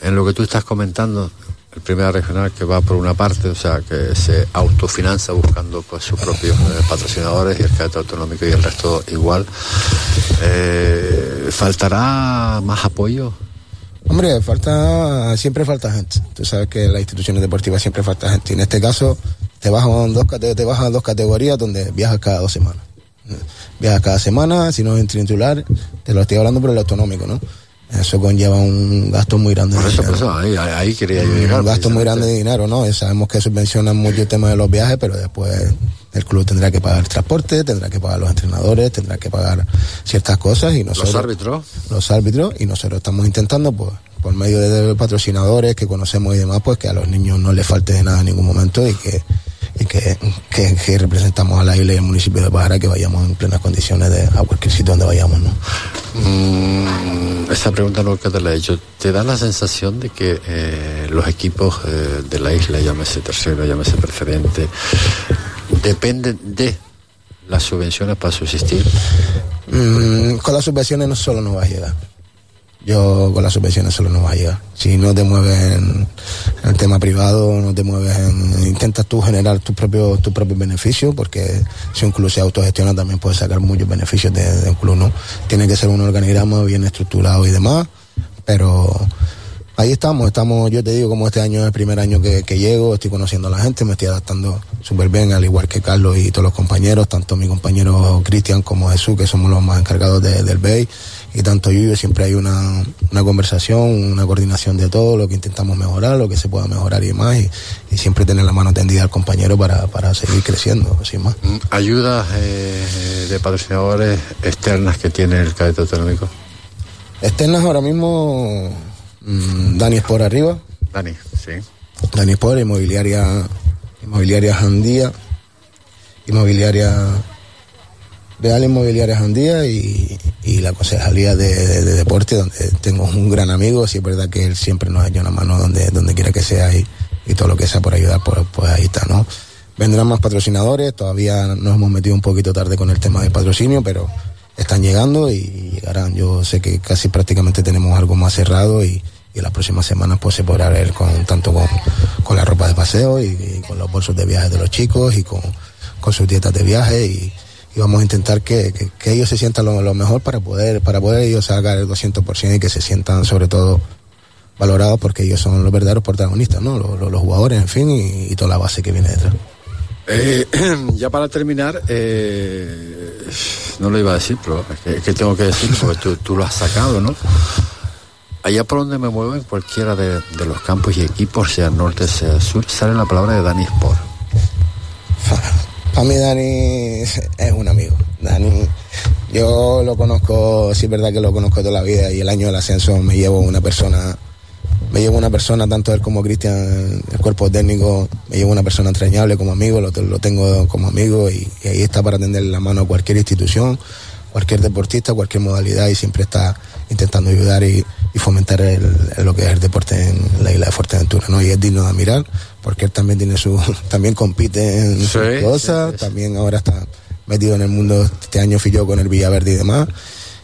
en lo que tú estás comentando el primera regional que va por una parte, o sea, que se autofinanza buscando pues sus propios eh, patrocinadores y el cadete autonómico y el resto igual. Eh, ¿Faltará más apoyo? Hombre, falta, siempre falta gente. Tú sabes que en las instituciones deportivas siempre falta gente. Y en este caso, te bajan dos, te bajan dos categorías donde viajas cada dos semanas. Viajas cada semana, si no es en titular, te lo estoy hablando por el autonómico, ¿no? Eso conlleva un gasto muy grande por eso, Por eso, ahí, quería yo llegar. Un gasto muy grande de dinero, ¿no? sabemos que subvencionan mucho el tema de los viajes, pero después el club tendrá que pagar el transporte, tendrá que pagar los entrenadores, tendrá que pagar ciertas cosas y nosotros... Los árbitros. Los árbitros y nosotros estamos intentando, pues, por medio de patrocinadores que conocemos y demás, pues que a los niños no les falte de nada en ningún momento y que y que, que, representamos a la isla y al municipio de Pajara que vayamos en plenas condiciones de a cualquier sitio donde vayamos. ¿no? Mm, esa pregunta no que te la he hecho. ¿Te da la sensación de que eh, los equipos eh, de la isla, llámese tercero, llámese preferente, dependen de las subvenciones para subsistir? Mm, con las subvenciones no solo nos va a llegar yo con las subvenciones solo no va a llegar. Si no te mueves en, el tema privado, no te mueves en, intentas tú generar tus propios tus propios beneficios, porque si un club se autogestiona también puedes sacar muchos beneficios de, un club, ¿no? Tiene que ser un organigrama bien estructurado y demás, pero ahí estamos, estamos, yo te digo, como este año es el primer año que, llego, estoy conociendo a la gente, me estoy adaptando súper bien, al igual que Carlos y todos los compañeros, tanto mi compañero Cristian como Jesús, que somos los más encargados del BEI y tanto yo, yo siempre hay una, una, conversación, una coordinación de todo, lo que intentamos mejorar, lo que se pueda mejorar y demás, y, siempre tener la mano tendida al compañero para, para seguir creciendo, sin más. Mm, ¿Ayudas eh, de patrocinadores externas que tiene el cadete autonómico? Externas ahora mismo, mm, Dani es por arriba. Dani, sí. Dani Sport, inmobiliaria, inmobiliaria Jandía, inmobiliaria Real Inmobiliaria Jandía y, y la Concejalía de, Deporte, donde tengo un gran amigo, si es verdad que él siempre nos ha hecho una mano donde, donde quiera que sea y, y todo lo que sea por ayudar, pues, pues ahí está, ¿no? Vendrán más patrocinadores, todavía nos hemos metido un poquito tarde con el tema del patrocinio, pero están llegando y llegarán. Yo sé que casi prácticamente tenemos algo más cerrado y, y las próximas semanas pues se podrá ver con tanto con, con la ropa de paseo y, con los bolsos de viaje de los chicos y con, con sus dietas de viaje y y vamos a intentar que, ellos se sientan lo, mejor para poder, para poder ellos sacar el 200% y que se sientan sobre todo valorados porque ellos son los verdaderos protagonistas, ¿no? Los, jugadores, en fin, y, toda la base que viene detrás. Eh, ya para terminar, eh, no lo iba a decir, pero es que, tengo que decirlo porque tú, lo has sacado, ¿no? Allá por donde me muevo, en cualquiera de, los campos y equipos, sea norte, sea sur, sale la palabra de Dani Sport. Para mí Dani es un amigo. Dani, yo lo conozco, sí es verdad que lo conozco toda la vida y el año del ascenso me llevo una persona me llevo una persona, tanto él como Cristian, el cuerpo técnico, me llevo una persona entrañable como amigo, lo, tengo como amigo y, ahí está para tender la mano a cualquier institución, cualquier deportista, cualquier modalidad y siempre está intentando ayudar y, fomentar lo que es el deporte en la isla de Fuerteventura, ¿no? Y es digno de admirar porque él también tiene su, también compite en sus cosas, también ahora está metido en el mundo, este año fui yo con el Villaverde y demás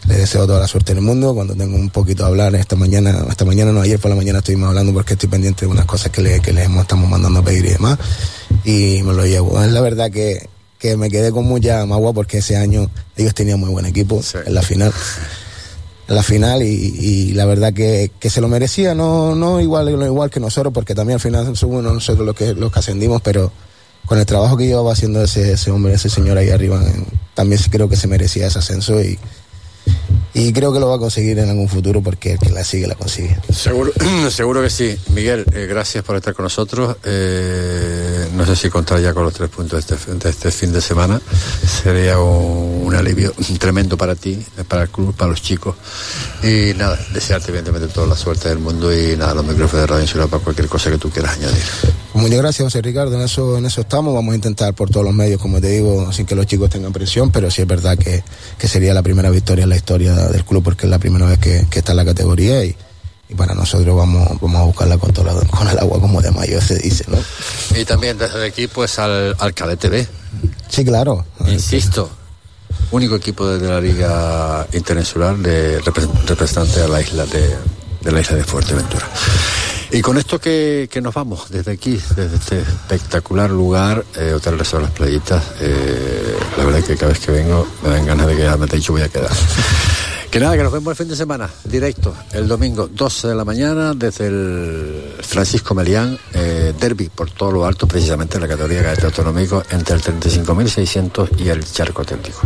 le deseo toda la suerte en el mundo. Cuando tengo un poquito a hablar, esta mañana, esta mañana no, ayer por la mañana estuvimos hablando porque estoy pendiente de unas cosas que le, que le estamos mandando a pedir y demás. Y me lo llevo. Es la verdad que, que me quedé con mucha magua porque ese año ellos tenían muy buen equipo en la final. La final y, y la verdad que, que, se lo merecía, no, no igual, igual que nosotros, porque también al final somos nosotros los que, los que ascendimos, pero con el trabajo que llevaba haciendo ese, ese hombre, ese señor ahí arriba, también creo que se merecía ese ascenso y, y creo que lo va a conseguir en algún futuro porque el que la sigue la consigue. Seguro, seguro que sí. Miguel, eh, gracias por estar con nosotros. Eh, no sé si contar ya con los tres puntos de este, este fin de semana. Sería un, alivio tremendo para ti, para el club, para los chicos. Y nada, desearte evidentemente toda la suerte del mundo y nada, los micrófonos de Radio Insular para cualquier cosa que tú quieras añadir. Pues muchas gracias, José Ricardo. En eso, en eso estamos. Vamos a intentar por todos los medios, como te digo, sin que los chicos tengan presión, pero sí es verdad que, que sería la primera victoria en la historia del club porque es la primera vez que, está en la categoría y, para nosotros vamos, vamos a buscarla con, todo con el agua como de mayo se dice, ¿no? Y también desde el equipo es al, al Cadete B. Sí, claro. Insisto, único equipo de la Liga Internacional de representante a la isla de, de la isla de Fuerteventura. Y con esto que, nos vamos desde aquí, desde este espectacular lugar, eh, Hotel Resort Las Playitas, eh, la verdad es que cada vez que vengo me dan ganas de quedarme, te he dicho voy a quedar. Que nada, que nos vemos el fin de semana, directo, el domingo 12 de la mañana, desde el Francisco Melián, eh, derby por todo lo alto, precisamente en la categoría cadete autonómico, entre el 35.600 y el charco auténtico.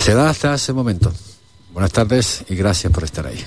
Se da hasta ese momento. Buenas tardes y gracias por estar ahí.